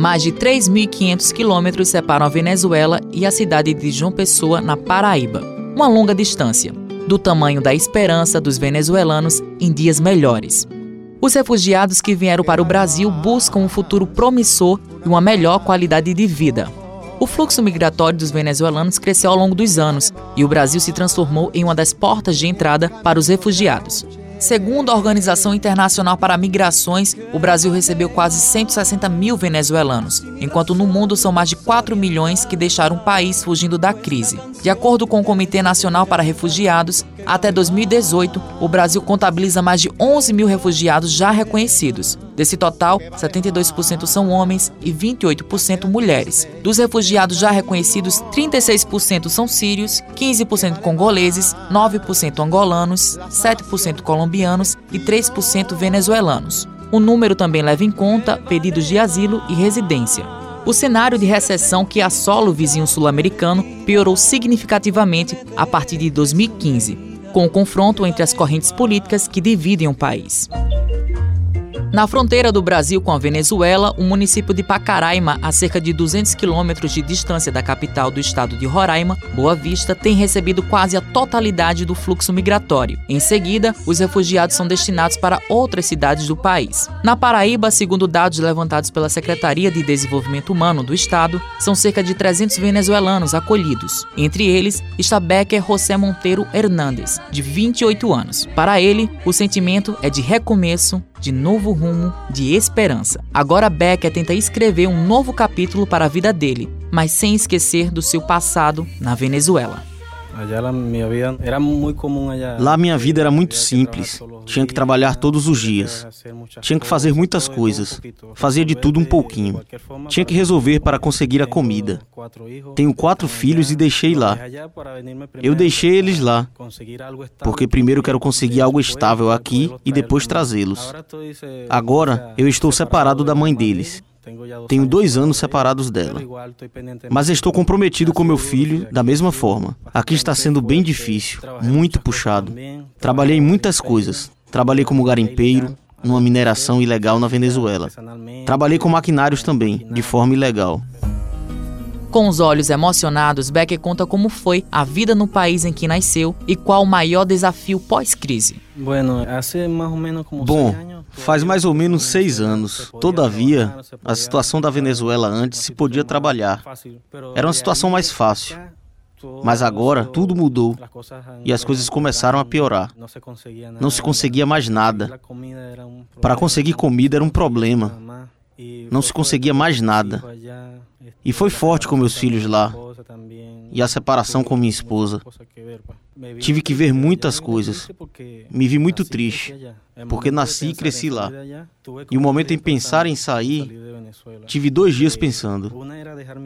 Mais de 3.500 quilômetros separam a Venezuela e a cidade de João Pessoa, na Paraíba. Uma longa distância, do tamanho da esperança dos venezuelanos em dias melhores. Os refugiados que vieram para o Brasil buscam um futuro promissor e uma melhor qualidade de vida. O fluxo migratório dos venezuelanos cresceu ao longo dos anos e o Brasil se transformou em uma das portas de entrada para os refugiados. Segundo a Organização Internacional para Migrações, o Brasil recebeu quase 160 mil venezuelanos, enquanto no mundo são mais de 4 milhões que deixaram o país fugindo da crise. De acordo com o Comitê Nacional para Refugiados, até 2018, o Brasil contabiliza mais de 11 mil refugiados já reconhecidos. Desse total, 72% são homens e 28% mulheres. Dos refugiados já reconhecidos, 36% são sírios, 15% congoleses, 9% angolanos, 7% colombianos e 3% venezuelanos. O número também leva em conta pedidos de asilo e residência. O cenário de recessão que assola o vizinho sul-americano piorou significativamente a partir de 2015 com o confronto entre as correntes políticas que dividem o país. Na fronteira do Brasil com a Venezuela, o município de Pacaraima, a cerca de 200 quilômetros de distância da capital do estado de Roraima, Boa Vista, tem recebido quase a totalidade do fluxo migratório. Em seguida, os refugiados são destinados para outras cidades do país. Na Paraíba, segundo dados levantados pela Secretaria de Desenvolvimento Humano do estado, são cerca de 300 venezuelanos acolhidos. Entre eles está Becker José Monteiro Hernández, de 28 anos. Para ele, o sentimento é de recomeço, de novo rumo, de esperança. Agora Becker tenta escrever um novo capítulo para a vida dele, mas sem esquecer do seu passado na Venezuela. Lá minha vida era muito simples. Tinha que trabalhar todos os dias. Tinha que fazer muitas coisas. Fazia de tudo um pouquinho. Tinha que resolver para conseguir a comida. Tenho quatro filhos e deixei lá. Eu deixei eles lá. Porque primeiro quero conseguir algo estável aqui e depois trazê-los. Agora eu estou separado da mãe deles. Tenho dois anos separados dela. Mas estou comprometido com meu filho da mesma forma. Aqui está sendo bem difícil, muito puxado. Trabalhei em muitas coisas. Trabalhei como garimpeiro, numa mineração ilegal na Venezuela. Trabalhei com maquinários também, de forma ilegal. Com os olhos emocionados, Becker conta como foi a vida no país em que nasceu e qual o maior desafio pós-crise. Bom, faz mais ou menos seis anos. Todavia, a situação da Venezuela antes se podia trabalhar. Era uma situação mais fácil. Mas agora tudo mudou e as coisas começaram a piorar. Não se conseguia mais nada. Para conseguir comida era um problema. Não se conseguia mais nada. E foi forte com meus filhos lá. E a separação com minha esposa. Tive que ver muitas coisas. Me vi muito triste, porque nasci e cresci lá. E o momento em pensar em sair, tive dois dias pensando.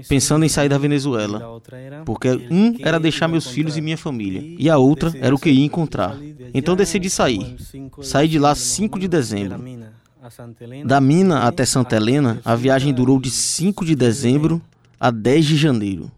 Pensando em sair da Venezuela. Porque um era deixar meus filhos e minha família, e a outra era o que ia encontrar. Então decidi sair. Saí de lá 5 de dezembro. Da mina até Santa Helena, a viagem durou de 5 de dezembro a 10 de janeiro.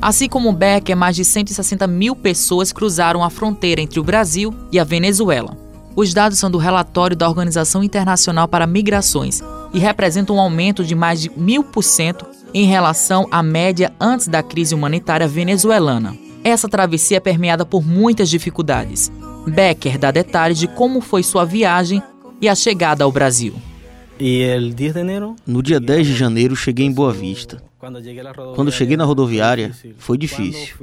Assim como Becker, mais de 160 mil pessoas cruzaram a fronteira entre o Brasil e a Venezuela. Os dados são do relatório da Organização Internacional para Migrações e representam um aumento de mais de mil por cento em relação à média antes da crise humanitária venezuelana. Essa travessia é permeada por muitas dificuldades. Becker dá detalhes de como foi sua viagem e a chegada ao Brasil. No dia 10 de janeiro, cheguei em Boa Vista. Quando cheguei na rodoviária, foi difícil.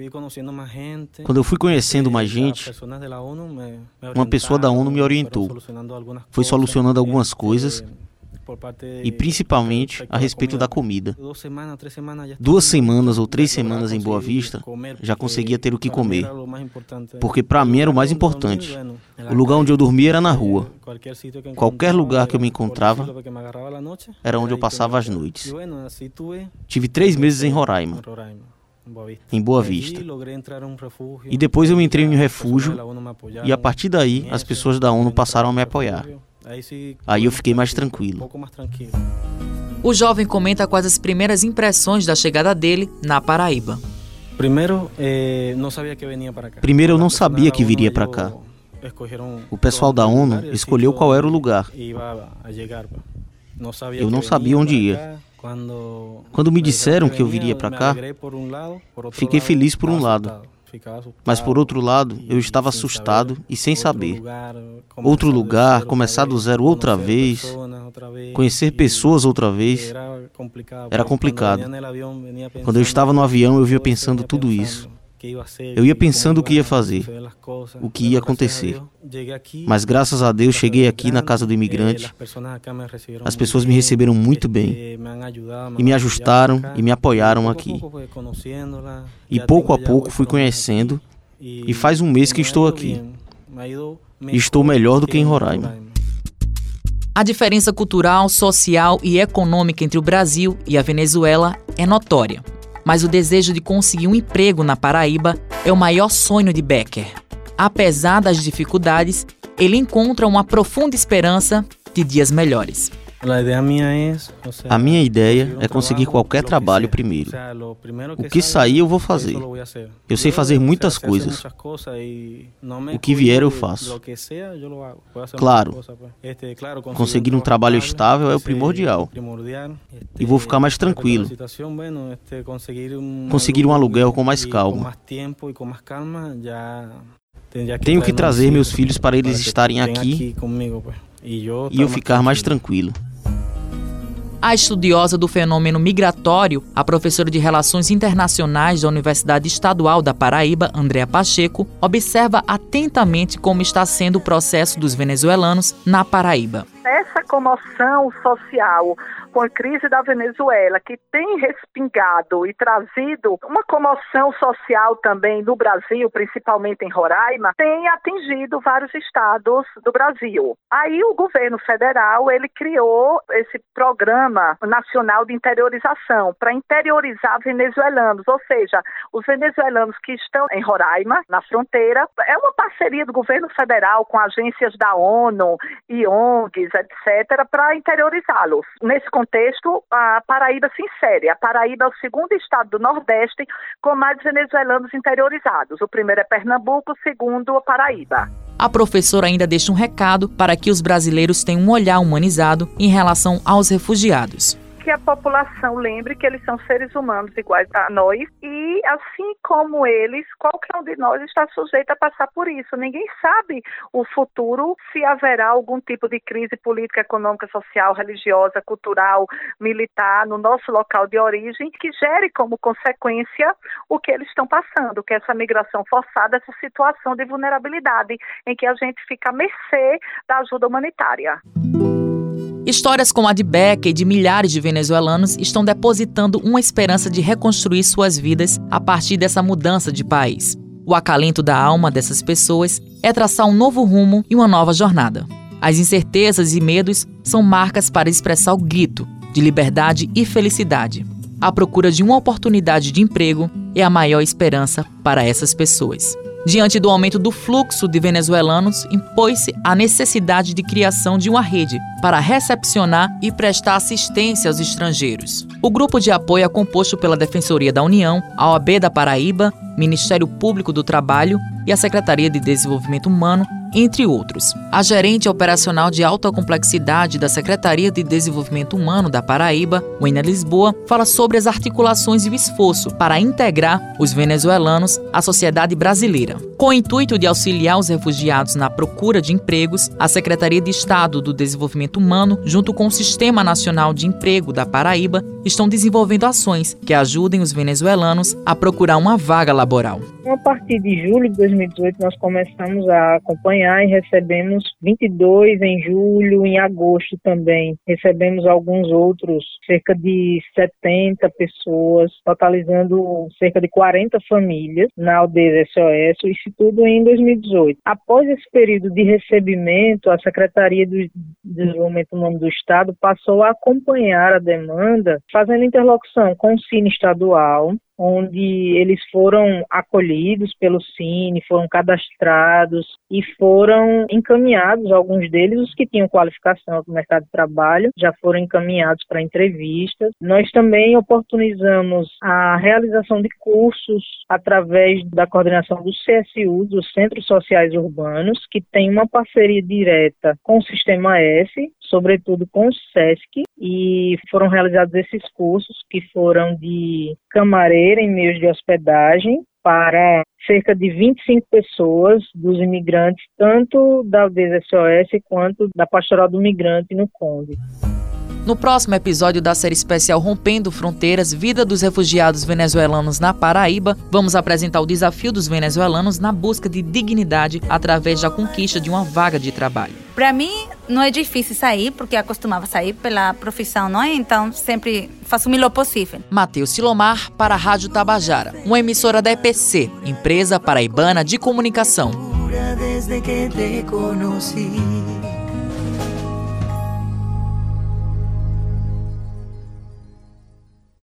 Quando eu fui conhecendo mais gente, uma pessoa da ONU me orientou. Foi solucionando algumas coisas e principalmente a respeito da comida. Duas semanas ou três semanas em Boa Vista, já conseguia ter o que comer, porque para mim era o mais importante. O lugar onde eu dormia era na rua. Qualquer lugar que eu me encontrava era onde eu passava as noites. Tive três meses em Roraima em Boa Vista. E depois eu entrei em um refúgio e a partir daí as pessoas da ONU passaram a me apoiar. Aí eu fiquei mais tranquilo. O jovem comenta quais as primeiras impressões da chegada dele na Paraíba. Primeiro, eu não sabia que viria para cá. O pessoal da ONU escolheu qual era o lugar. Eu não sabia onde ia. Quando me disseram que eu viria para cá, fiquei feliz por um lado. Mas por outro lado, eu estava assustado e sem saber. Outro lugar, começar do zero outra vez, conhecer pessoas outra vez, era complicado. Quando eu estava no avião, eu vinha pensando tudo isso. Eu ia pensando o que ia fazer, o que ia acontecer. Mas graças a Deus cheguei aqui na casa do imigrante. As pessoas me receberam muito bem e me ajustaram e me apoiaram aqui. E pouco a pouco fui conhecendo e faz um mês que estou aqui. E estou melhor do que em Roraima. A diferença cultural, social e econômica entre o Brasil e a Venezuela é notória mas o desejo de conseguir um emprego na Paraíba é o maior sonho de Becker. Apesar das dificuldades, ele encontra uma profunda esperança de dias melhores. A minha ideia é conseguir qualquer trabalho primeiro. O que sair eu vou fazer. Eu sei fazer muitas coisas. O que vier eu faço. Claro, conseguir um trabalho estável é o primordial. E vou ficar mais tranquilo. Conseguir um aluguel com mais calma. Tenho que trazer meus filhos para eles estarem aqui e eu ficar mais tranquilo. A estudiosa do fenômeno migratório, a professora de Relações Internacionais da Universidade Estadual da Paraíba, Andréa Pacheco, observa atentamente como está sendo o processo dos venezuelanos na Paraíba. Essa comoção social com a crise da Venezuela, que tem respingado e trazido uma comoção social também no Brasil, principalmente em Roraima, tem atingido vários estados do Brasil. Aí o governo federal, ele criou esse programa nacional de interiorização para interiorizar venezuelanos, ou seja, os venezuelanos que estão em Roraima, na fronteira, é uma parceria do governo federal com agências da ONU e ONGs, etc., para interiorizá-los. Nesse contexto, a Paraíba se insere. A Paraíba é o segundo estado do Nordeste com mais venezuelanos interiorizados. O primeiro é Pernambuco, o segundo, a Paraíba. A professora ainda deixa um recado para que os brasileiros tenham um olhar humanizado em relação aos refugiados que a população lembre que eles são seres humanos iguais a nós e, assim como eles, qualquer um de nós está sujeito a passar por isso. Ninguém sabe o futuro se haverá algum tipo de crise política, econômica, social, religiosa, cultural, militar no nosso local de origem que gere como consequência o que eles estão passando, que é essa migração forçada, essa situação de vulnerabilidade em que a gente fica à mercê da ajuda humanitária. Histórias como a de Beca e de milhares de venezuelanos estão depositando uma esperança de reconstruir suas vidas a partir dessa mudança de país. O acalento da alma dessas pessoas é traçar um novo rumo e uma nova jornada. As incertezas e medos são marcas para expressar o grito de liberdade e felicidade. A procura de uma oportunidade de emprego é a maior esperança para essas pessoas. Diante do aumento do fluxo de venezuelanos, impôs-se a necessidade de criação de uma rede para recepcionar e prestar assistência aos estrangeiros. O grupo de apoio é composto pela Defensoria da União, a OAB da Paraíba, Ministério Público do Trabalho e a Secretaria de Desenvolvimento Humano entre outros. A gerente operacional de alta complexidade da Secretaria de Desenvolvimento Humano da Paraíba, Wena Lisboa, fala sobre as articulações e o esforço para integrar os venezuelanos à sociedade brasileira. Com o intuito de auxiliar os refugiados na procura de empregos, a Secretaria de Estado do Desenvolvimento Humano, junto com o Sistema Nacional de Emprego da Paraíba, estão desenvolvendo ações que ajudem os venezuelanos a procurar uma vaga laboral. A partir de julho de 2018, nós começamos a acompanhar e recebemos 22 em julho, em agosto também. Recebemos alguns outros, cerca de 70 pessoas, totalizando cerca de 40 famílias na aldeia SOS, isso tudo em 2018. Após esse período de recebimento, a Secretaria do Desenvolvimento Humano do Estado passou a acompanhar a demanda, fazendo interlocução com o Cine Estadual, onde eles foram acolhidos pelo Cine, foram cadastrados e foram encaminhados, alguns deles, os que tinham qualificação no mercado de trabalho, já foram encaminhados para entrevistas. Nós também oportunizamos a realização de cursos através da coordenação do CSU, dos Centros Sociais Urbanos, que tem uma parceria direta com o Sistema S, sobretudo com o SESC, e foram realizados esses cursos que foram de camareira em meios de hospedagem para cerca de 25 pessoas dos imigrantes, tanto da aldeia SOS quanto da Pastoral do Migrante no Conde. No próximo episódio da série especial Rompendo Fronteiras, Vida dos Refugiados Venezuelanos na Paraíba, vamos apresentar o desafio dos venezuelanos na busca de dignidade através da conquista de uma vaga de trabalho. Para mim, não é difícil sair, porque acostumava sair pela profissão, não é? Então, sempre faço o melhor possível. Matheus Silomar para a Rádio Tabajara, uma emissora da EPC, Empresa Paraibana de Comunicação. Desde que te